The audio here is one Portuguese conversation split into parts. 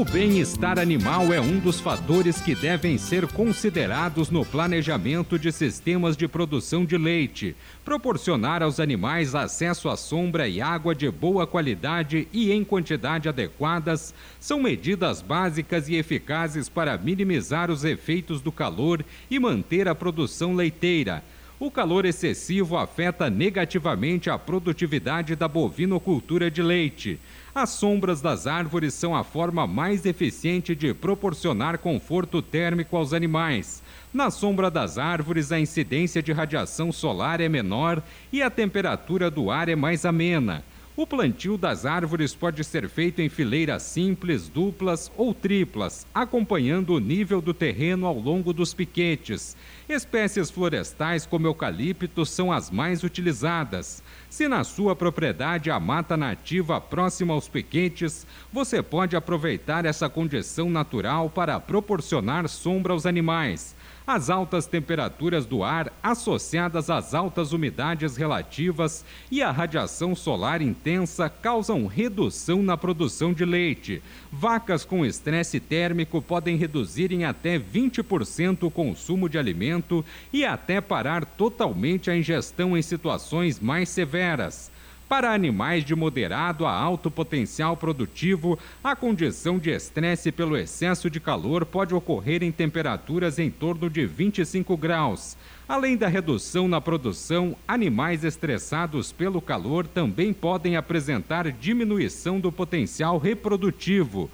O bem-estar animal é um dos fatores que devem ser considerados no planejamento de sistemas de produção de leite. Proporcionar aos animais acesso à sombra e água de boa qualidade e em quantidade adequadas são medidas básicas e eficazes para minimizar os efeitos do calor e manter a produção leiteira. O calor excessivo afeta negativamente a produtividade da bovinocultura de leite. As sombras das árvores são a forma mais eficiente de proporcionar conforto térmico aos animais. Na sombra das árvores, a incidência de radiação solar é menor e a temperatura do ar é mais amena. O plantio das árvores pode ser feito em fileiras simples, duplas ou triplas, acompanhando o nível do terreno ao longo dos piquetes. Espécies florestais como eucalipto são as mais utilizadas. Se na sua propriedade há mata nativa próxima aos piquetes, você pode aproveitar essa condição natural para proporcionar sombra aos animais. As altas temperaturas do ar, associadas às altas umidades relativas e à radiação solar intensa, causam redução na produção de leite. Vacas com estresse térmico podem reduzir em até 20% o consumo de alimento e até parar totalmente a ingestão em situações mais severas. Para animais de moderado a alto potencial produtivo, a condição de estresse pelo excesso de calor pode ocorrer em temperaturas em torno de 25 graus. Além da redução na produção, animais estressados pelo calor também podem apresentar diminuição do potencial reprodutivo.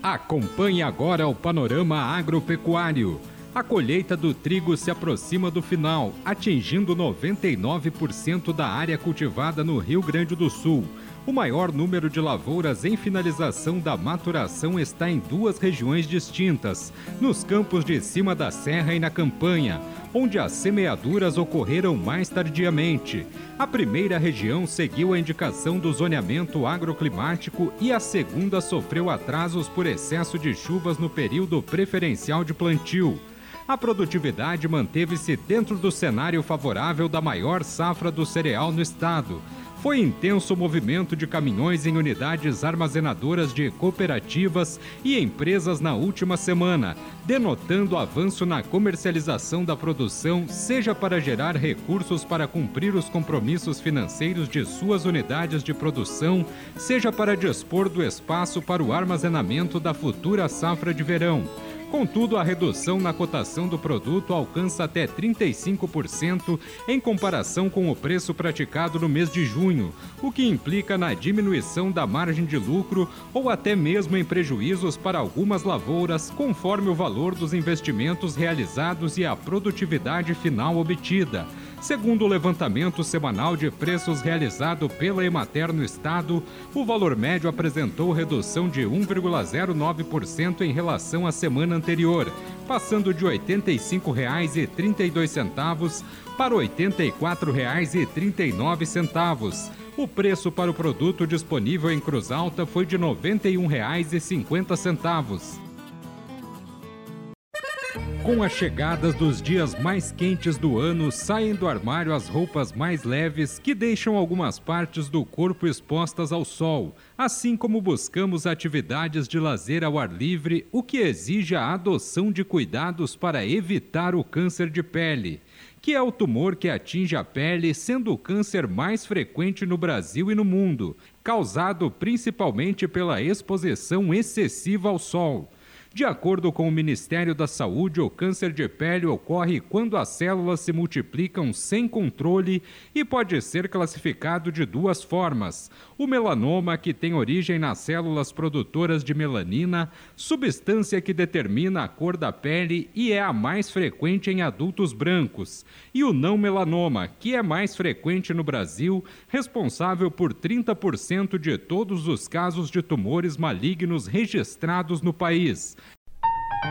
Acompanhe agora o panorama agropecuário. A colheita do trigo se aproxima do final, atingindo 99% da área cultivada no Rio Grande do Sul. O maior número de lavouras em finalização da maturação está em duas regiões distintas, nos campos de cima da serra e na campanha, onde as semeaduras ocorreram mais tardiamente. A primeira região seguiu a indicação do zoneamento agroclimático e a segunda sofreu atrasos por excesso de chuvas no período preferencial de plantio a produtividade manteve-se dentro do cenário favorável da maior safra do cereal no estado. Foi intenso o movimento de caminhões em unidades armazenadoras de cooperativas e empresas na última semana, denotando avanço na comercialização da produção, seja para gerar recursos para cumprir os compromissos financeiros de suas unidades de produção, seja para dispor do espaço para o armazenamento da futura safra de verão. Contudo, a redução na cotação do produto alcança até 35% em comparação com o preço praticado no mês de junho, o que implica na diminuição da margem de lucro ou até mesmo em prejuízos para algumas lavouras, conforme o valor dos investimentos realizados e a produtividade final obtida. Segundo o levantamento semanal de preços realizado pela Emater no estado, o valor médio apresentou redução de 1,09% em relação à semana anterior, passando de R$ 85,32 para R$ 84,39. O preço para o produto disponível em Cruz Alta foi de R$ 91,50. Com as chegadas dos dias mais quentes do ano, saem do armário as roupas mais leves que deixam algumas partes do corpo expostas ao sol, assim como buscamos atividades de lazer ao ar livre, o que exige a adoção de cuidados para evitar o câncer de pele, que é o tumor que atinge a pele, sendo o câncer mais frequente no Brasil e no mundo, causado principalmente pela exposição excessiva ao sol. De acordo com o Ministério da Saúde, o câncer de pele ocorre quando as células se multiplicam sem controle e pode ser classificado de duas formas: o melanoma, que tem origem nas células produtoras de melanina, substância que determina a cor da pele e é a mais frequente em adultos brancos, e o não melanoma, que é mais frequente no Brasil, responsável por 30% de todos os casos de tumores malignos registrados no país. A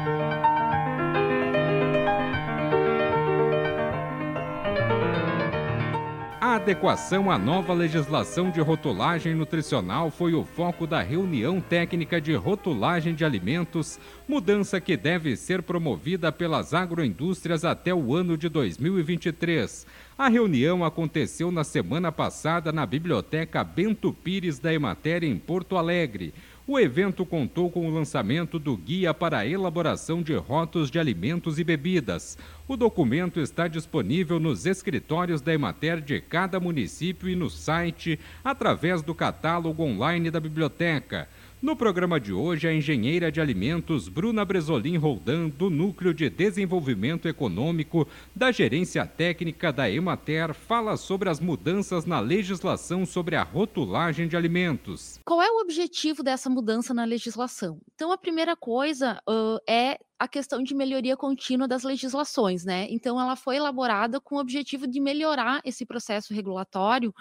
adequação à nova legislação de rotulagem nutricional foi o foco da reunião técnica de rotulagem de alimentos, mudança que deve ser promovida pelas agroindústrias até o ano de 2023. A reunião aconteceu na semana passada na Biblioteca Bento Pires da Emater, em Porto Alegre. O evento contou com o lançamento do Guia para a Elaboração de Rótulos de Alimentos e Bebidas. O documento está disponível nos escritórios da Emater de cada município e no site, através do catálogo online da biblioteca. No programa de hoje, a engenheira de alimentos Bruna Bresolim Roldan, do Núcleo de Desenvolvimento Econômico da Gerência Técnica da Emater, fala sobre as mudanças na legislação sobre a rotulagem de alimentos. Qual é o objetivo dessa mudança na legislação? Então, a primeira coisa uh, é a questão de melhoria contínua das legislações, né? Então, ela foi elaborada com o objetivo de melhorar esse processo regulatório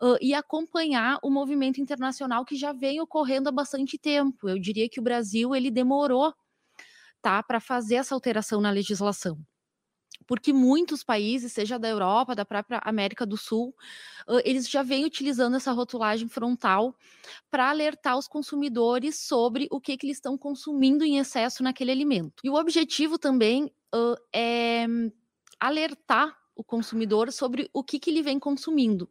uh, e acompanhar o movimento internacional que já vem ocorrendo há bastante tempo. Eu diria que o Brasil ele demorou tá, para fazer essa alteração na legislação porque muitos países, seja da Europa, da própria América do Sul, eles já vêm utilizando essa rotulagem frontal para alertar os consumidores sobre o que, que eles estão consumindo em excesso naquele alimento. E o objetivo também uh, é alertar o consumidor sobre o que, que ele vem consumindo.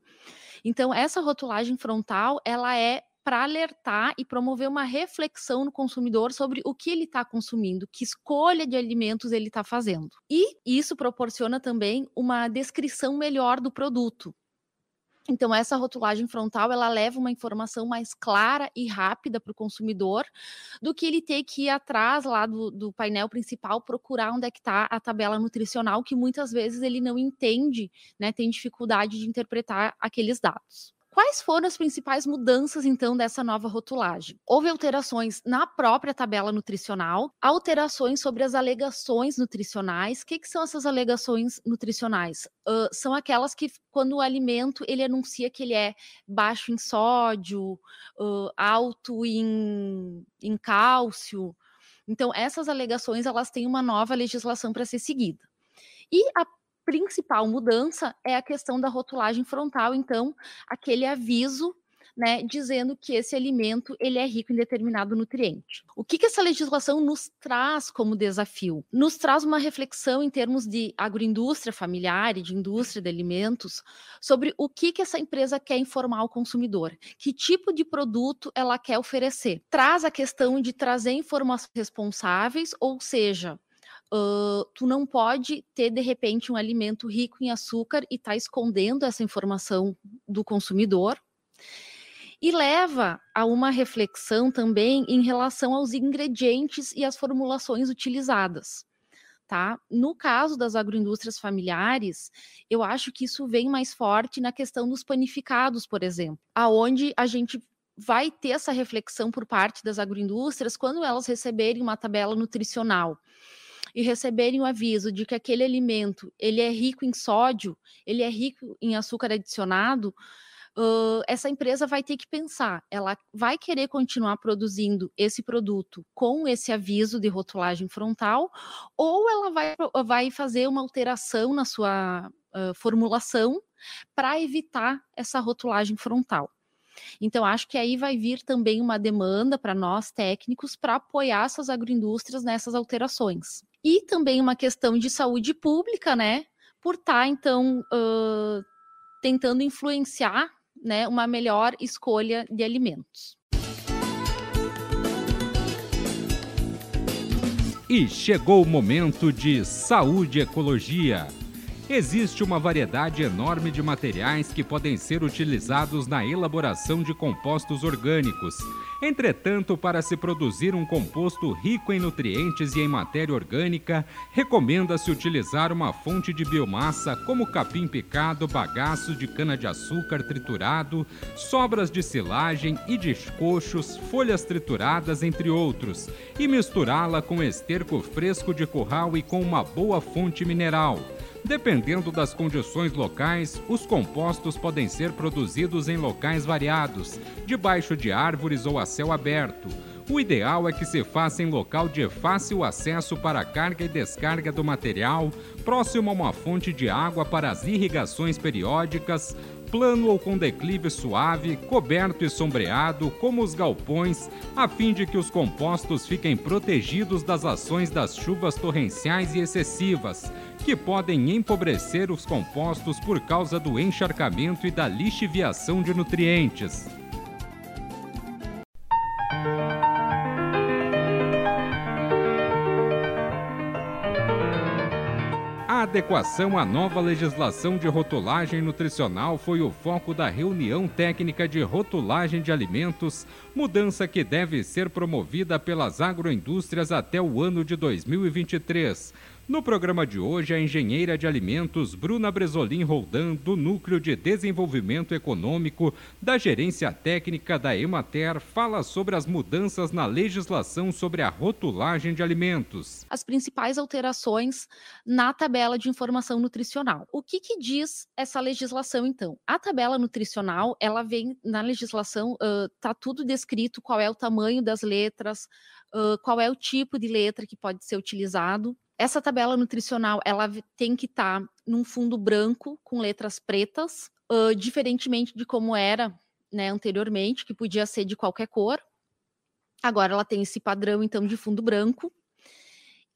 Então, essa rotulagem frontal, ela é para alertar e promover uma reflexão no consumidor sobre o que ele está consumindo, que escolha de alimentos ele está fazendo. E isso proporciona também uma descrição melhor do produto. Então, essa rotulagem frontal, ela leva uma informação mais clara e rápida para o consumidor do que ele ter que ir atrás lá do, do painel principal, procurar onde é que está a tabela nutricional, que muitas vezes ele não entende, né, tem dificuldade de interpretar aqueles dados. Quais foram as principais mudanças, então, dessa nova rotulagem? Houve alterações na própria tabela nutricional, alterações sobre as alegações nutricionais. O que, que são essas alegações nutricionais? Uh, são aquelas que, quando o alimento ele anuncia que ele é baixo em sódio, uh, alto em, em cálcio. Então, essas alegações elas têm uma nova legislação para ser seguida. E a principal mudança é a questão da rotulagem frontal, então, aquele aviso né, dizendo que esse alimento ele é rico em determinado nutriente. O que, que essa legislação nos traz como desafio? Nos traz uma reflexão em termos de agroindústria familiar e de indústria de alimentos sobre o que, que essa empresa quer informar ao consumidor, que tipo de produto ela quer oferecer. Traz a questão de trazer informações responsáveis, ou seja, Uh, tu não pode ter de repente um alimento rico em açúcar e tá escondendo essa informação do consumidor. E leva a uma reflexão também em relação aos ingredientes e as formulações utilizadas. Tá? No caso das agroindústrias familiares, eu acho que isso vem mais forte na questão dos panificados, por exemplo, aonde a gente vai ter essa reflexão por parte das agroindústrias quando elas receberem uma tabela nutricional e receberem o aviso de que aquele alimento ele é rico em sódio, ele é rico em açúcar adicionado, uh, essa empresa vai ter que pensar, ela vai querer continuar produzindo esse produto com esse aviso de rotulagem frontal, ou ela vai, vai fazer uma alteração na sua uh, formulação para evitar essa rotulagem frontal. Então, acho que aí vai vir também uma demanda para nós técnicos para apoiar essas agroindústrias nessas alterações e também uma questão de saúde pública, né? Por estar, tá, então, uh, tentando influenciar né, uma melhor escolha de alimentos. E chegou o momento de saúde e ecologia Existe uma variedade enorme de materiais que podem ser utilizados na elaboração de compostos orgânicos. Entretanto, para se produzir um composto rico em nutrientes e em matéria orgânica, recomenda-se utilizar uma fonte de biomassa como capim picado, bagaço de cana-de-açúcar triturado, sobras de silagem e descochos, folhas trituradas, entre outros, e misturá-la com esterco fresco de curral e com uma boa fonte mineral. Dependendo das condições locais, os compostos podem ser produzidos em locais variados, debaixo de árvores ou a céu aberto. O ideal é que se faça em local de fácil acesso para a carga e descarga do material, próximo a uma fonte de água para as irrigações periódicas, plano ou com declive suave, coberto e sombreado, como os galpões, a fim de que os compostos fiquem protegidos das ações das chuvas torrenciais e excessivas, que podem empobrecer os compostos por causa do encharcamento e da lixiviação de nutrientes. adequação à nova legislação de rotulagem nutricional foi o foco da reunião técnica de rotulagem de alimentos, mudança que deve ser promovida pelas agroindústrias até o ano de 2023. No programa de hoje, a engenheira de alimentos Bruna Bresolim Roldan, do Núcleo de Desenvolvimento Econômico da Gerência Técnica da Emater, fala sobre as mudanças na legislação sobre a rotulagem de alimentos. As principais alterações na tabela de informação nutricional. O que, que diz essa legislação, então? A tabela nutricional, ela vem na legislação, está uh, tudo descrito qual é o tamanho das letras, uh, qual é o tipo de letra que pode ser utilizado essa tabela nutricional, ela tem que estar tá num fundo branco com letras pretas, uh, diferentemente de como era né, anteriormente, que podia ser de qualquer cor. Agora ela tem esse padrão, então, de fundo branco.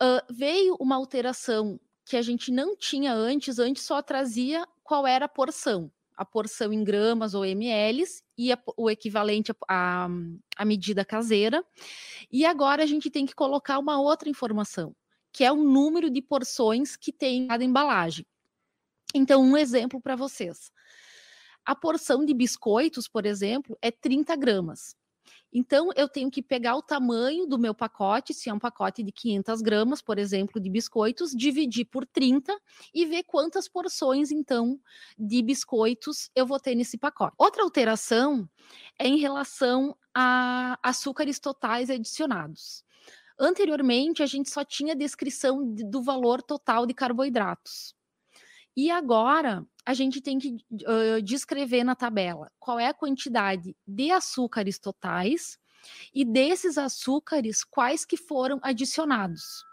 Uh, veio uma alteração que a gente não tinha antes, antes só trazia qual era a porção, a porção em gramas ou ml e a, o equivalente à medida caseira. E agora a gente tem que colocar uma outra informação, que é o número de porções que tem cada embalagem. Então, um exemplo para vocês. A porção de biscoitos, por exemplo, é 30 gramas. Então, eu tenho que pegar o tamanho do meu pacote, se é um pacote de 500 gramas, por exemplo, de biscoitos, dividir por 30 e ver quantas porções, então, de biscoitos eu vou ter nesse pacote. Outra alteração é em relação a açúcares totais adicionados. Anteriormente, a gente só tinha descrição do valor total de carboidratos. E agora, a gente tem que uh, descrever na tabela qual é a quantidade de açúcares totais e desses açúcares, quais que foram adicionados.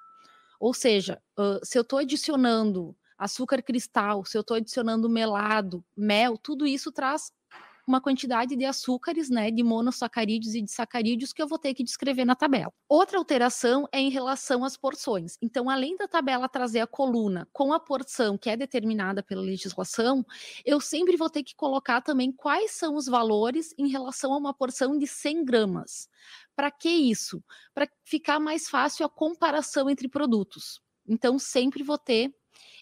Ou seja, uh, se eu estou adicionando açúcar cristal, se eu estou adicionando melado, mel, tudo isso traz uma quantidade de açúcares, né, de monossacarídeos e de sacarídeos que eu vou ter que descrever na tabela. Outra alteração é em relação às porções. Então, além da tabela trazer a coluna com a porção que é determinada pela legislação, eu sempre vou ter que colocar também quais são os valores em relação a uma porção de 100 gramas. Para que isso? Para ficar mais fácil a comparação entre produtos. Então, sempre vou ter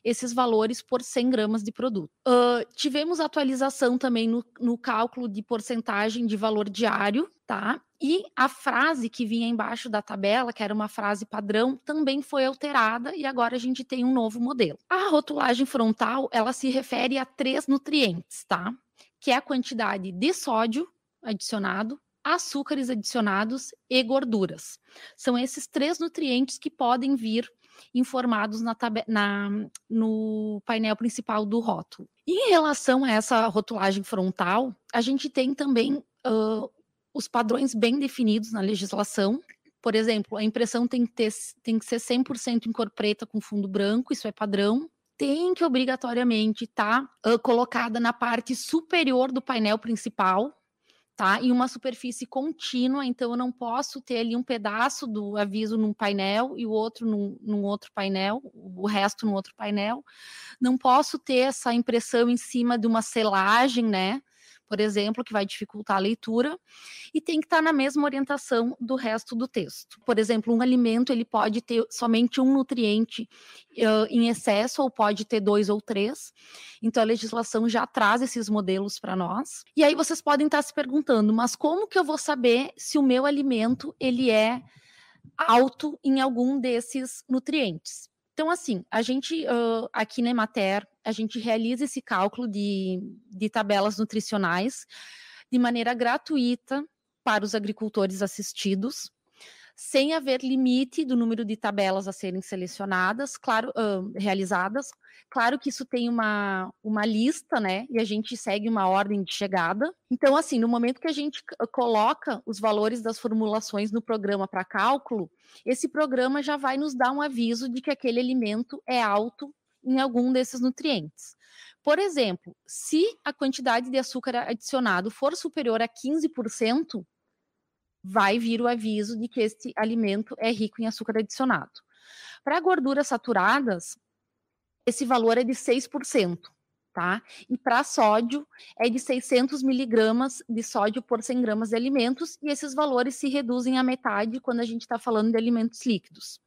esses valores por 100 gramas de produto. Uh, tivemos atualização também no, no cálculo de porcentagem de valor diário, tá? E a frase que vinha embaixo da tabela, que era uma frase padrão, também foi alterada e agora a gente tem um novo modelo. A rotulagem frontal, ela se refere a três nutrientes, tá? Que é a quantidade de sódio adicionado, açúcares adicionados e gorduras. São esses três nutrientes que podem vir informados na, na, no painel principal do rótulo. Em relação a essa rotulagem frontal, a gente tem também uh, os padrões bem definidos na legislação. Por exemplo, a impressão tem que, ter, tem que ser 100% em cor preta com fundo branco, isso é padrão tem que obrigatoriamente estar tá, uh, colocada na parte superior do painel principal, tá? Em uma superfície contínua, então eu não posso ter ali um pedaço do aviso num painel e o outro num, num, outro painel, o resto no outro painel. Não posso ter essa impressão em cima de uma selagem, né? Por exemplo, que vai dificultar a leitura, e tem que estar na mesma orientação do resto do texto. Por exemplo, um alimento ele pode ter somente um nutriente uh, em excesso ou pode ter dois ou três. Então a legislação já traz esses modelos para nós. E aí vocês podem estar se perguntando, mas como que eu vou saber se o meu alimento ele é alto em algum desses nutrientes? Então, assim, a gente uh, aqui na Emater, a gente realiza esse cálculo de, de tabelas nutricionais de maneira gratuita para os agricultores assistidos sem haver limite do número de tabelas a serem selecionadas, claro, uh, realizadas. Claro que isso tem uma, uma lista, né? E a gente segue uma ordem de chegada. Então, assim, no momento que a gente coloca os valores das formulações no programa para cálculo, esse programa já vai nos dar um aviso de que aquele alimento é alto em algum desses nutrientes. Por exemplo, se a quantidade de açúcar adicionado for superior a 15%, vai vir o aviso de que este alimento é rico em açúcar adicionado. Para gorduras saturadas, esse valor é de 6%, tá? E para sódio, é de 600 miligramas de sódio por 100 gramas de alimentos, e esses valores se reduzem à metade quando a gente está falando de alimentos líquidos.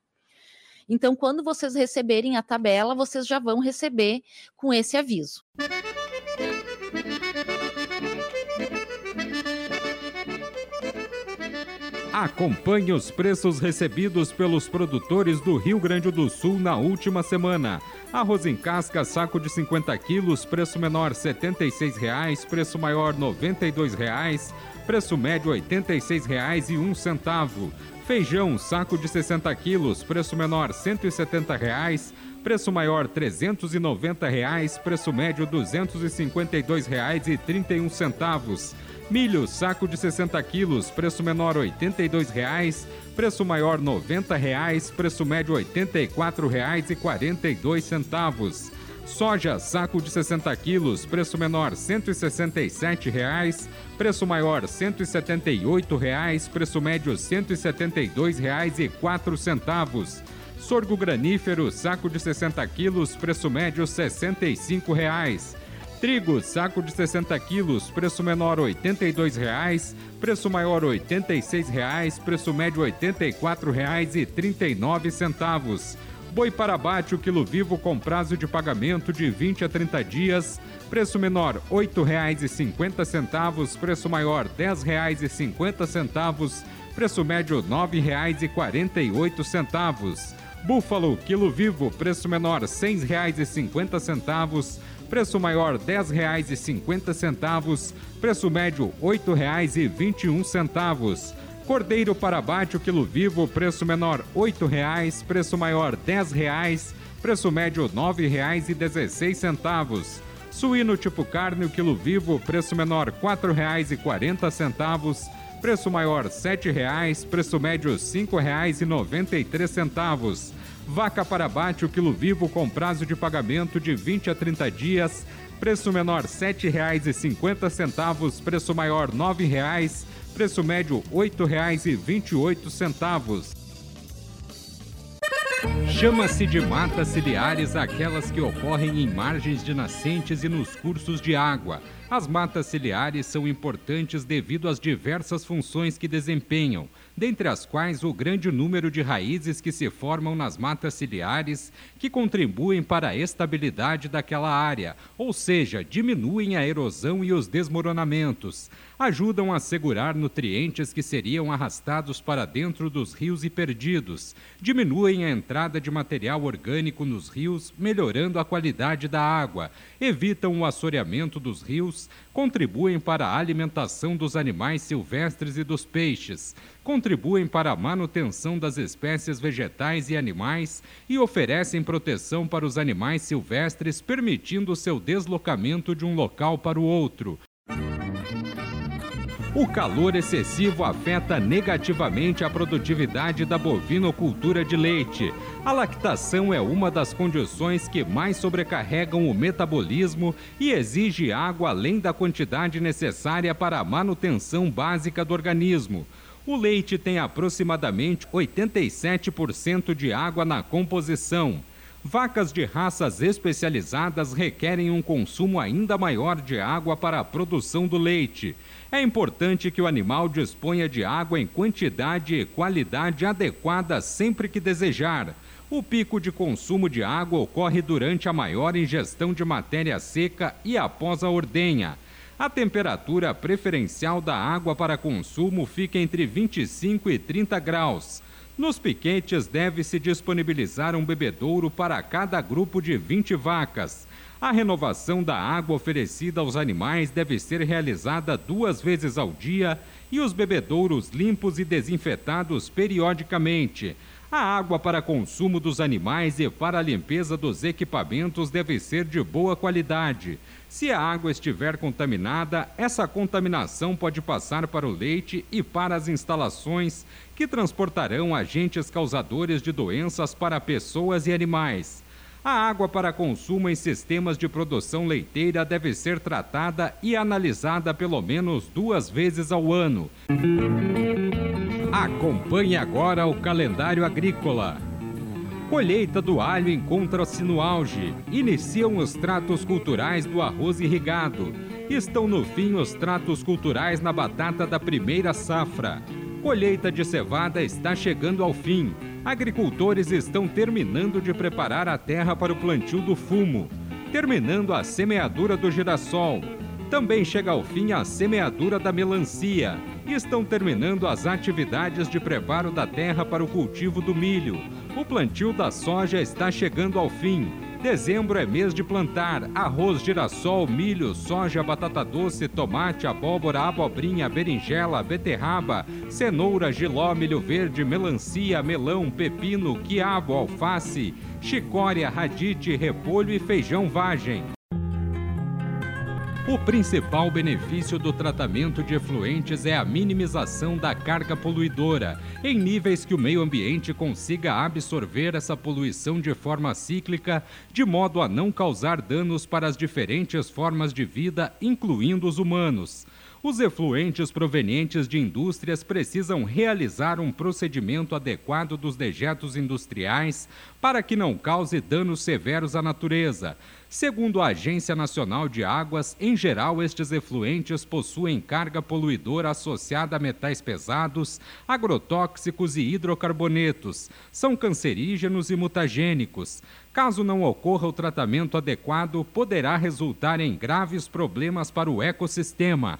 Então, quando vocês receberem a tabela, vocês já vão receber com esse aviso. Acompanhe os preços recebidos pelos produtores do Rio Grande do Sul na última semana. Arroz em casca, saco de 50 quilos, preço menor R$ 76,00, preço maior R$ 92,00, preço médio R$ 86,01. Feijão, saco de 60 quilos, preço menor R$ 170,00, preço maior R$ 390,00, preço médio R$ 252,31. Milho, saco de 60 quilos, preço menor R$ 82,00, preço maior R$ 90,00, preço médio R$ 84,42. Soja, saco de 60 quilos, preço menor R$ 167,00, preço maior R$ 178,00, preço médio R$ 172,04. Sorgo granífero, saco de 60 quilos, preço médio R$ 65,00. Trigo, saco de 60 quilos, preço menor R$ 82,00, preço maior R$ 86,00, preço médio R$ 84,39. Boi para abate, o quilo vivo com prazo de pagamento de 20 a 30 dias, preço menor R$ 8,50, preço maior R$ 10,50, preço médio R$ 9,48. Búfalo, quilo vivo, preço menor R$ 6,50, preço maior R$ 10,50, preço médio R$ 8,21. Cordeiro para abate o quilo vivo, preço menor R$ 8,00, preço maior R$ 10,00, preço médio R$ 9,16. Suíno tipo carne o quilo vivo, preço menor R$ 4,40, preço maior R$ 7,00, preço médio R$ 5,93. Vaca para abate o quilo vivo com prazo de pagamento de 20 a 30 dias. Preço menor R$ 7,50, preço maior R$ 9,00, preço médio R$ 8,28. Chama-se de matas ciliares aquelas que ocorrem em margens de nascentes e nos cursos de água. As matas ciliares são importantes devido às diversas funções que desempenham dentre as quais o grande número de raízes que se formam nas matas ciliares, que contribuem para a estabilidade daquela área, ou seja, diminuem a erosão e os desmoronamentos, ajudam a segurar nutrientes que seriam arrastados para dentro dos rios e perdidos, diminuem a entrada de material orgânico nos rios, melhorando a qualidade da água, evitam o assoreamento dos rios, contribuem para a alimentação dos animais silvestres e dos peixes, contribuem para a manutenção das espécies vegetais e animais e oferecem proteção para os animais silvestres, permitindo seu deslocamento de um local para o outro. O calor excessivo afeta negativamente a produtividade da bovinocultura de leite. A lactação é uma das condições que mais sobrecarregam o metabolismo e exige água além da quantidade necessária para a manutenção básica do organismo. O leite tem aproximadamente 87% de água na composição. Vacas de raças especializadas requerem um consumo ainda maior de água para a produção do leite. É importante que o animal disponha de água em quantidade e qualidade adequada sempre que desejar. O pico de consumo de água ocorre durante a maior ingestão de matéria seca e após a ordenha. A temperatura preferencial da água para consumo fica entre 25 e 30 graus. Nos piquetes deve-se disponibilizar um bebedouro para cada grupo de 20 vacas. A renovação da água oferecida aos animais deve ser realizada duas vezes ao dia e os bebedouros limpos e desinfetados periodicamente. A água para consumo dos animais e para a limpeza dos equipamentos deve ser de boa qualidade. Se a água estiver contaminada, essa contaminação pode passar para o leite e para as instalações que transportarão agentes causadores de doenças para pessoas e animais. A água para consumo em sistemas de produção leiteira deve ser tratada e analisada pelo menos duas vezes ao ano. Acompanhe agora o calendário agrícola. Colheita do alho encontra-se no auge. Iniciam os tratos culturais do arroz irrigado. Estão no fim os tratos culturais na batata da primeira safra. Colheita de cevada está chegando ao fim. Agricultores estão terminando de preparar a terra para o plantio do fumo. Terminando a semeadura do girassol. Também chega ao fim a semeadura da melancia e estão terminando as atividades de preparo da terra para o cultivo do milho. O plantio da soja está chegando ao fim. Dezembro é mês de plantar arroz, girassol, milho, soja, batata doce, tomate, abóbora, abobrinha, berinjela, beterraba, cenoura, giló, milho verde, melancia, melão, pepino, quiabo, alface, chicória, radite, repolho e feijão vagem. O principal benefício do tratamento de efluentes é a minimização da carga poluidora, em níveis que o meio ambiente consiga absorver essa poluição de forma cíclica, de modo a não causar danos para as diferentes formas de vida, incluindo os humanos. Os efluentes provenientes de indústrias precisam realizar um procedimento adequado dos dejetos industriais para que não cause danos severos à natureza, Segundo a Agência Nacional de Águas, em geral, estes efluentes possuem carga poluidora associada a metais pesados, agrotóxicos e hidrocarbonetos. São cancerígenos e mutagênicos. Caso não ocorra o tratamento adequado, poderá resultar em graves problemas para o ecossistema.